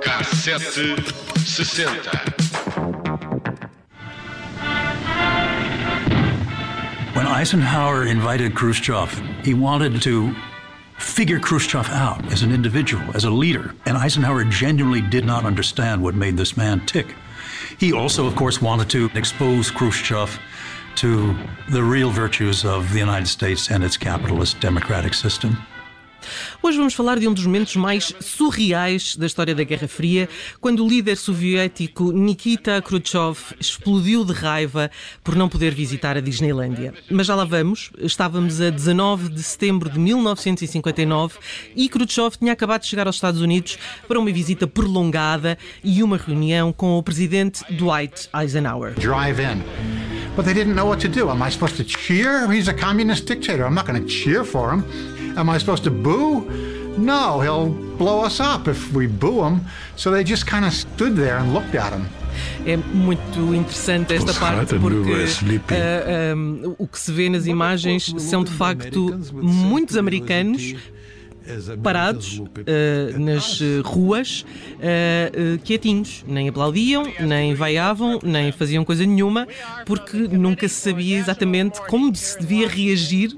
Cassete 60. When Eisenhower invited Khrushchev, he wanted to figure Khrushchev out as an individual, as a leader. And Eisenhower genuinely did not understand what made this man tick. He also, of course, wanted to expose Khrushchev to the real virtues of the United States and its capitalist democratic system. Hoje vamos falar de um dos momentos mais surreais da história da Guerra Fria, quando o líder soviético Nikita Khrushchev explodiu de raiva por não poder visitar a Disneylândia. Mas já lá vamos, estávamos a 19 de setembro de 1959 e Khrushchev tinha acabado de chegar aos Estados Unidos para uma visita prolongada e uma reunião com o presidente Dwight Eisenhower. Drive in. But they didn't know what to do. Am I supposed to cheer? He's a communist dictator. I'm not going to cheer for him. Am I supposed to boo? No, he'll blow us up if we boo him. So they just kind of stood there and looked at him. É muito interessante esta parte porque uh, um, o que se vê nas imagens são de facto muitos americanos parados uh, nas ruas, uh, uh, quietinhos, nem aplaudiam, nem vaiavam, nem faziam coisa nenhuma, porque nunca se sabia exatamente como se devia reagir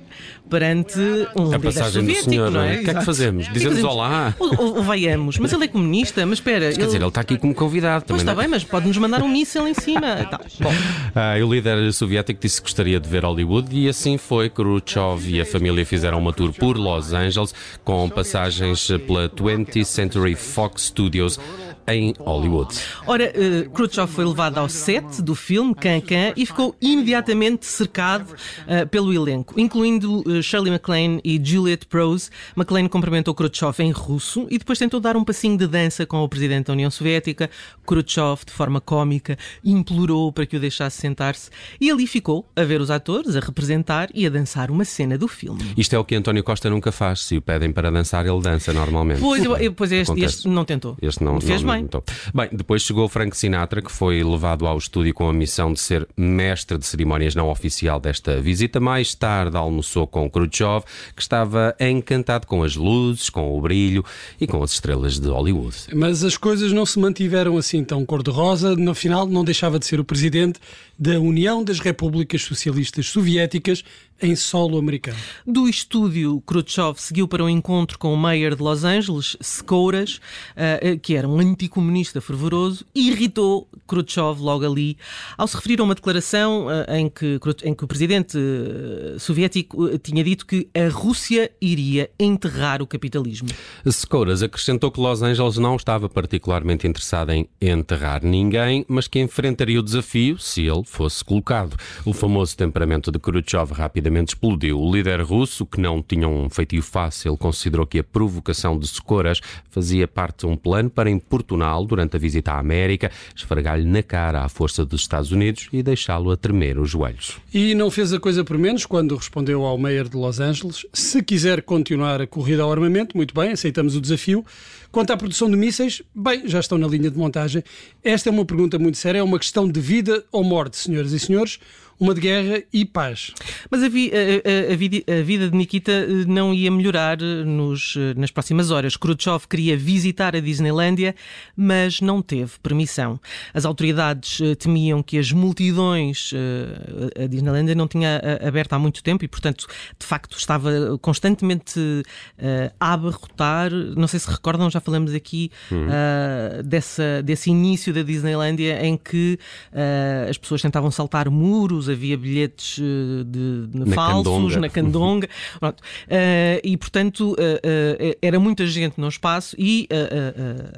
perante um a passagem do senhor, não é? O que é que fazemos? Dizemos olá? Ou, ou, vaiamos, mas ele é comunista, mas espera. Quer ele... dizer, ele está aqui como convidado também. Pois está é? bem, mas pode-nos mandar um míssil em cima. tá. Bom. Ah, o líder soviético disse que gostaria de ver Hollywood e assim foi. Khrushchev e a família fizeram uma tour por Los Angeles com passagens pela 20th Century Fox Studios em Hollywood. Ora, uh, Khrushchev foi levado ao set do filme Can-Can e ficou imediatamente cercado uh, pelo elenco, incluindo uh, Shirley MacLaine e Juliette Prose. MacLaine cumprimentou Khrushchev em russo e depois tentou dar um passinho de dança com o presidente da União Soviética. Khrushchev, de forma cómica, implorou para que o deixasse sentar-se e ali ficou a ver os atores, a representar e a dançar uma cena do filme. Isto é o que António Costa nunca faz. Se o pedem para dançar, ele dança normalmente. Pois, eu, pois este, este, não tentou. Este não, fez não, bem. Então, bem, depois chegou Frank Sinatra, que foi levado ao estúdio com a missão de ser mestre de cerimónias não oficial desta visita. Mais tarde almoçou com Khrushchev, que estava encantado com as luzes, com o brilho e com as estrelas de Hollywood. Mas as coisas não se mantiveram assim tão cor-de-rosa. No final, não deixava de ser o presidente da União das Repúblicas Socialistas Soviéticas em solo americano. Do estúdio, Khrushchev seguiu para um encontro com o mayor de Los Angeles, Secouras, uh, que era um anticomunista fervoroso, e irritou Khrushchev logo ali, ao se referir a uma declaração uh, em, que, em que o presidente soviético tinha dito que a Rússia iria enterrar o capitalismo. Secouras acrescentou que Los Angeles não estava particularmente interessado em enterrar ninguém, mas que enfrentaria o desafio se ele fosse colocado. O famoso temperamento de Khrushchev rapidamente explodiu. O líder russo, que não tinha um feitio fácil, considerou que a provocação de Socoras fazia parte de um plano para importuná-lo durante a visita à América, esfregar-lhe na cara à força dos Estados Unidos e deixá-lo a tremer os joelhos. E não fez a coisa por menos quando respondeu ao mayor de Los Angeles: se quiser continuar a corrida ao armamento, muito bem, aceitamos o desafio. Quanto à produção de mísseis, bem, já estão na linha de montagem. Esta é uma pergunta muito séria, é uma questão de vida ou morte, senhoras e senhores uma de guerra e paz. Mas a, vi, a, a, a, vida de Nikita eh, não ia melhorar eh, nos, eh, nas próximas horas. Khrushchev queria visitar a Disneylândia, mas não teve permissão. As autoridades temiam que as multidões. A Disneylândia não tinha aberto há muito tempo e, portanto, de facto, estava constantemente a abarrotar. Não sei se recordam, já falamos aqui uhum. dessa, desse início da Disneylândia em que as pessoas tentavam saltar muros havia bilhetes eh, de, de na falsos candonga. na candonga. Uh, e, portanto, uh, uh, era muita gente no espaço e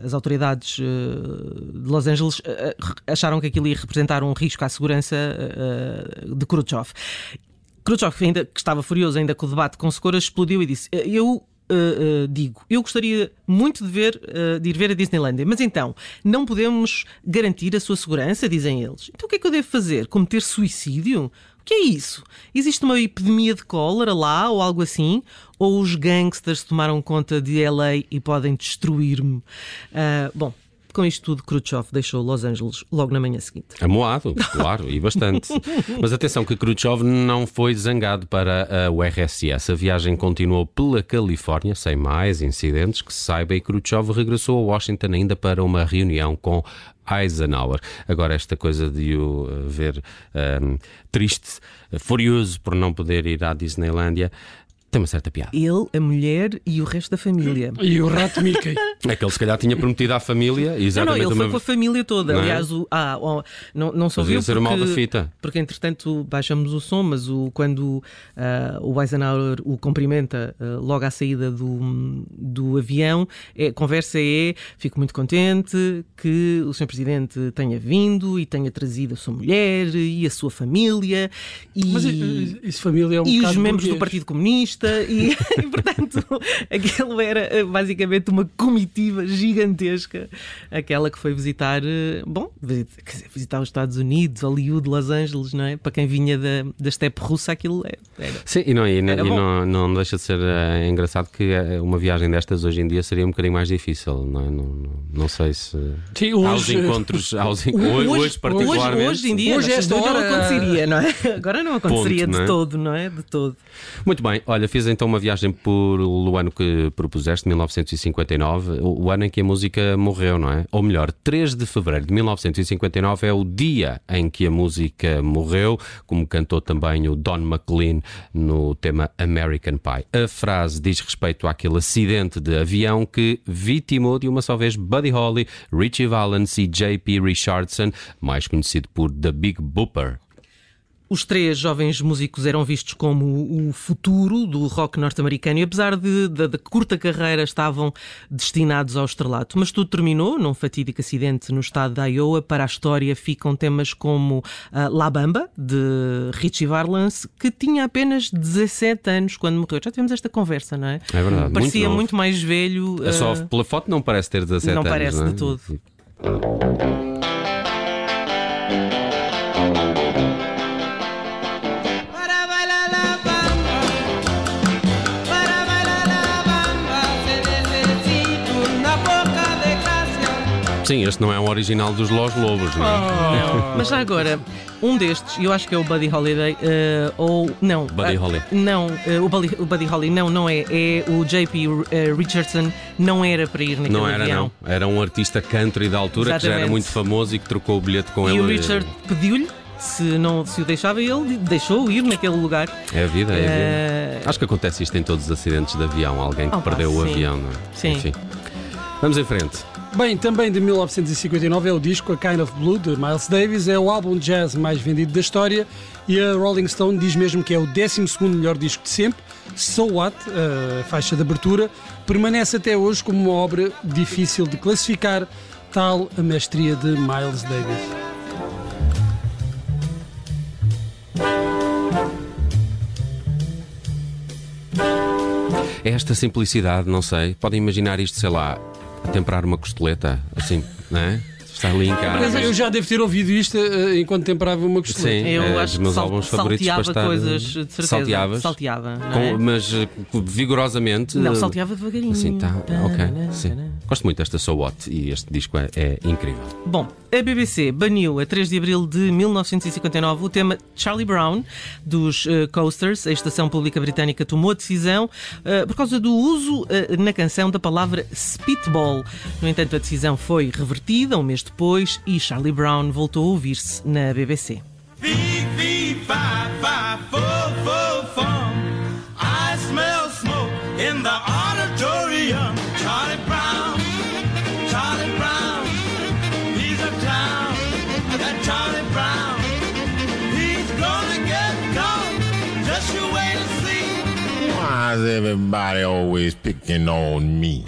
as autoridades de Los Angeles acharam que aquilo ia representar um risco à segurança de Khrushchev. Khrushchev, ainda, que estava furioso ainda com o debate com Secora, explodiu e disse: Eu Uh, digo, eu gostaria muito de, ver, uh, de ir ver a Disneylandia, mas então não podemos garantir a sua segurança, dizem eles. Então o que é que eu devo fazer? Cometer suicídio? O que é isso? Existe uma epidemia de cólera lá ou algo assim? Ou os gangsters tomaram conta de LA e podem destruir-me? bom, Com isto tudo, Khrushchev deixou Los Angeles logo na manhã seguinte. Amoado, claro, e bastante. Mas atenção que Khrushchev não foi zangado para a URSS. A viagem continuou pela Califórnia, sem mais incidentes que se saiba, e Khrushchev regressou a Washington ainda para uma reunião com Eisenhower. Agora, esta coisa de o eh, ver um, triste, furioso por não poder ir à Disneylandia, tem uma certa piada. Ele, a mulher e o resto da família. E o rato Mickey. É que ele se calhar tinha prometido à família Não, não, exatamente ele foi com a família toda. Não é? Aliás, o, ah, oh, não, não só viu ser porque, mal da fita. porque entretanto baixamos o som, mas o, quando ah, o Eisenhower o cumprimenta ah, logo à saída do, do avião, é, a conversa é: fico muito contente que o Sr. Presidente tenha vindo e tenha trazido a sua mulher e a sua família e, Mas isso família é um e os membros do burguês. Partido Comunista e, e, portanto aquilo era eh, basicamente uma comitiva gigantesca aquela que foi visitar eh, bom, visitar os Estados Unidos, Hollywood, Los Angeles, não é? Para quem vinha da, da estepe russa aquilo é- era Sim, e não, e, não- e não, não deixa de ser eh, engraçado que eh, uma viagem destas hoje em dia seria um bocadinho mais difícil, não, é? não, não, não sei se Sim, aos hoje, encontros, aos, en- hoje, hoje particularmente. hoje, hoje em dia Hoje, não, esta não hora- aconteceria, não é? Agora não aconteceria Ponto, de não é? todo, não é? De todo. Muito bem, olha, fiz então uma viagem por o ano que propuseste, 1959, o, ano em que a música morreu, não é? Ou melhor, 3 de fevereiro de 1959 é o dia em que a música morreu, como cantou também o Don McLean no tema American Pie. A frase diz respeito àquele acidente de avião que vitimou de uma só vez Buddy Holly, Richie Valens e J.P. Richardson, mais conhecido por The Big Booper. Os três jovens músicos eram vistos como o futuro do rock norte-americano e, apesar de, da da curta carreira, estavam destinados ao estrelato. Mas tudo terminou num fatídico acidente no estado da Iowa. Para a história ficam temas como ah, La Bamba, de Richie Valens, que tinha apenas 17 anos quando morreu. Já tivemos esta conversa, não é? É verdade, Parecia muito muito, mais velho. É só ah, pela foto não parece ter 17 não anos. parece não é? de todo. Sim, este não é um original dos Los Lobos, não é? Mas já agora, um destes, eu acho que é o Buddy Holiday, eh, ou não. Buddy ah, Holly. Não, eh, o, Buddy, o Buddy Holly não, não é. É o JP eh, Richardson, não era para ir naquele Não era, avião. não. Era um artista country da altura que já era Exatamente. muito famoso e que trocou o bilhete com E ele. o Richard pediu-lhe se, não, se o deixava, ele deixou ir naquele lugar. É a vida, é a vida. Eh, Acho que acontece isto em todos os acidentes de avião. Alguém que Opa, perdeu o sim. avião, não é? Sim. Enfim. Vamos em frente. Bem, também de 1959 é o disco A Kind of Blue de Miles Davis, é o álbum jazz mais vendido da história e a Rolling Stone diz mesmo que é o 12 melhor disco de sempre. So What, a faixa de abertura, permanece até hoje como uma obra difícil de classificar, tal a mestria de Miles Davis. Esta simplicidade, não sei. Podem imaginar isto, sei lá, temperar uma costeleta, assim, não é? Está ali em casa. Mas eu já devo ter ouvido isto eh, enquanto temperava uma costeleta. Sim, eu é acho meus sal- álbuns favoritos salteava para estar. coisas, de certeza. Salteavas? Salteava, não Com- é? mas eh, vigorosamente. Não, salteava devagarinho. Assim, tá, ok, sim. Gosto muito desta So What e este disco é, é incrível. Bom, a BBC baniu a 3 de abril de 1959 o tema Charlie Brown dos eh, Coasters. A estação pública britânica tomou a decisão eh, por causa do uso eh, na canção da palavra spitball. No entanto, a decisão foi revertida um mês depois e Charlie Brown voltou a ouvir-se na BBC. Fee, fee, fi, fi, fo, fo, fum. I smell smoke in the auditorium. Charlie Brown, Charlie Brown, he's a clown. That Charlie Brown, he's gonna get caught. Just you wait and see. Why is everybody always picking on me?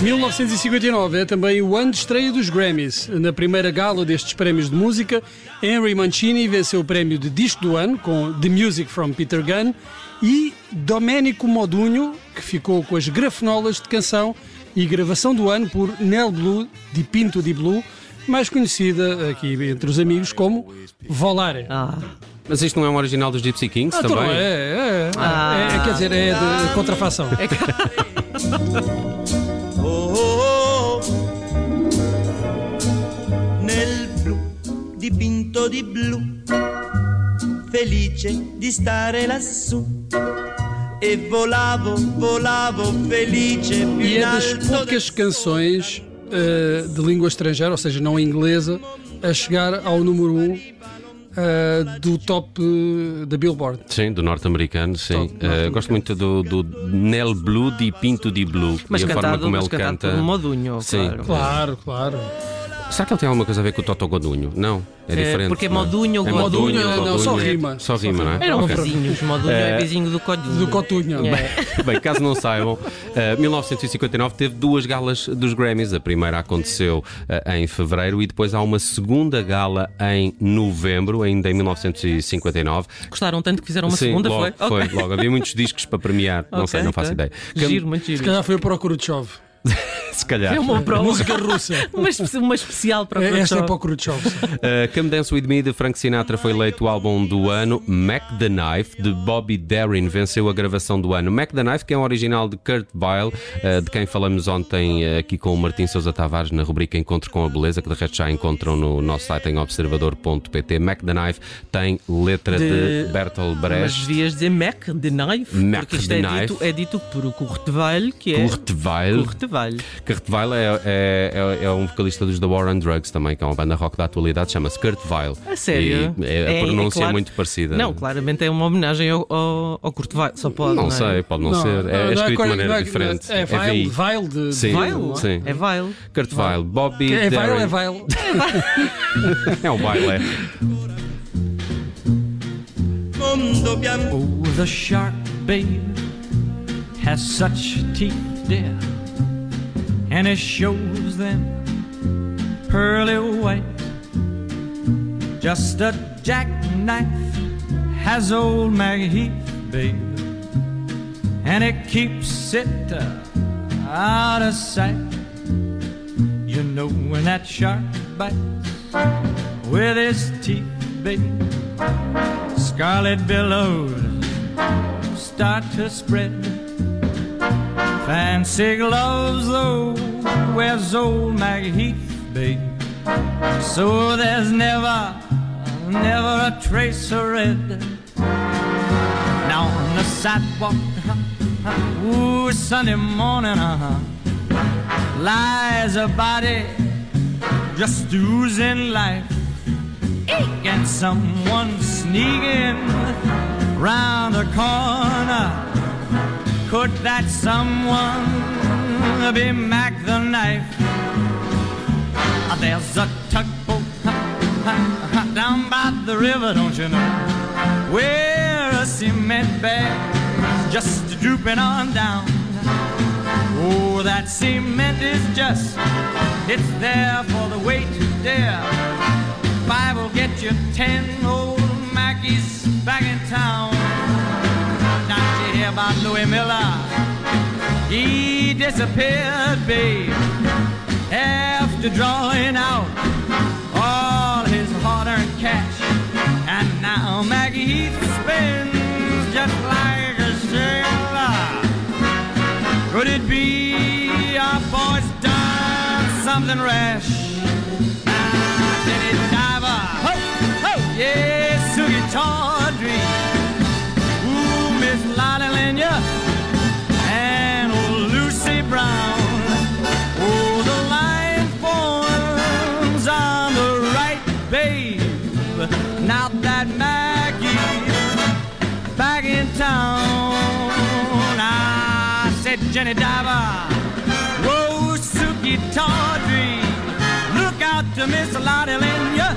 1959 é também o ano de estreia dos Grammys. Na primeira gala destes prémios de música, Henry Mancini venceu o prémio de disco do ano com The Music from Peter Gunn e Domenico Modugno, que ficou com as grafenolas de canção e gravação do ano por Nel Blue de Pinto di Blue, mais conhecida aqui entre os amigos como Volare. Ah, Mas isto não é um original dos Gypsy Kings Ah, então também? é, é, é, Ah. é, quer dizer, é de contrafação. Oh, oh, tutto di blu, felice di stare lassù. E volavo, volavo felice più E in é das poucas canções eh, de língua estrangeira, ou seja, não inglesa, a chegar ao número 1 um, eh, do top eh, da Billboard. Sim, do norte-americano, sim. Eh, norte-americano. gosto muito do, do Nel Blue di Pinto di Blue. Mas e a forma cantado, como mas ele cantado canta. um modunho, Sim. claro. Claro, claro. Será que ele tem alguma coisa a ver com o Toto Godunho? Não, é É, diferente. porque é não modunho ou é godunho? modunho, Não, só godunho. rima. Só rima, não é? Eram Ok. vizinhos, modunho é vizinho do Codinho. Do Cotunho. É. Bem, caso não saibam, eh, 1959 teve duas galas dos Grammys. A primeira aconteceu eh, em fevereiro e depois há uma segunda gala em novembro, ainda em 1959. Gostaram tanto que fizeram uma Sim, segunda, logo, foi? Ok. logo. Havia muitos discos para premiar, não Ok, sei, não faço ok. ideia. Cam- Giro, muito giro. Se calhar foi o Khrushchev. Se calhar. É uma prova. Música russa. Uma, espe- uma especial para o É, Esta é Khrushchev. para o Khrushchev. Uh, Come Dance With Me de Frank Sinatra foi eleito o álbum do ano. Mac the Knife de Bobby Darin venceu a gravação do ano. Mac the Knife, que é um original de Kurt Weill, uh, de quem falamos ontem uh, aqui com o Martim Sousa Tavares na rubrica Encontro com a Beleza, que de resto já encontram no nosso site em observador.pt. Mac the Knife tem letra de, De- Bertolt Mas Brecht. devias dizer Mac de Knife, Mac porque isto de é Knife. dito, é dito por Kurt Weill, que é. Kurt Weill. Kurt Weill. Kurt Weill é, é, é, é um vocalista dos The War on Drugs também, que é uma banda rock da atualidade, chama-se Kurt Weill. A sério? E é- a pronúncia é, claro- muito parecida. Não, claramente é uma homenagem ao, ao, ao só pode. Não é? sei, pode não, Não, ser. É, é não escrito de maneira não diferente. É Vile, VI. Vile de. de Sim, Vile, não é? sim. É. Kurt Weill, Bobby É Vile ou é. Vile? É um baile. é. Oh, the shark, babe, has such teeth, dear, and it shows them pearly white. Just a jackknife has old Maggie Heath, babe, and it keeps it uh, out of sight. You know when that shark bites with his teeth, babe scarlet billows start to spread. Fancy gloves, though, wears old Maggie Heath, babe. So there's never, never a trace of red. Now on the sidewalk, ooh, Sunday morning, uh-huh, lies a body just oozing life and someone sneaking round the corner. Could that someone be Mac the knife? Uh, There's a tugboat down by the river, don't you know? Where a cement bag just drooping on down. Oh, that cement is just, it's there for the weight to dare. Five will get you ten old Mackies back in town. Don't you hear about Louis Miller? He disappeared, babe, after drawing out all his hard-earned cash. And now Maggie Heath spins just like a sailor. Could it be our boy's done something rash? Ah, did it diver? Ho, ho, yeah, I said, Jenny Diver, whoa, Suki Tawdry, look out to Miss Lottie Lenya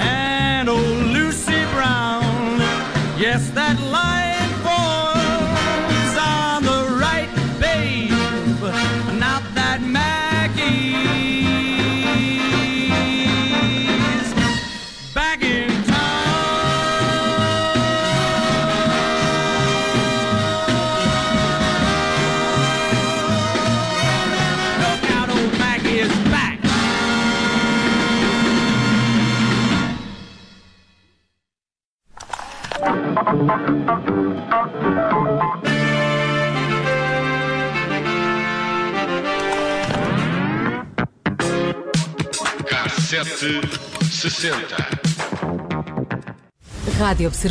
and old Lucy Brown. Yes, that line 60. Rádio Observador.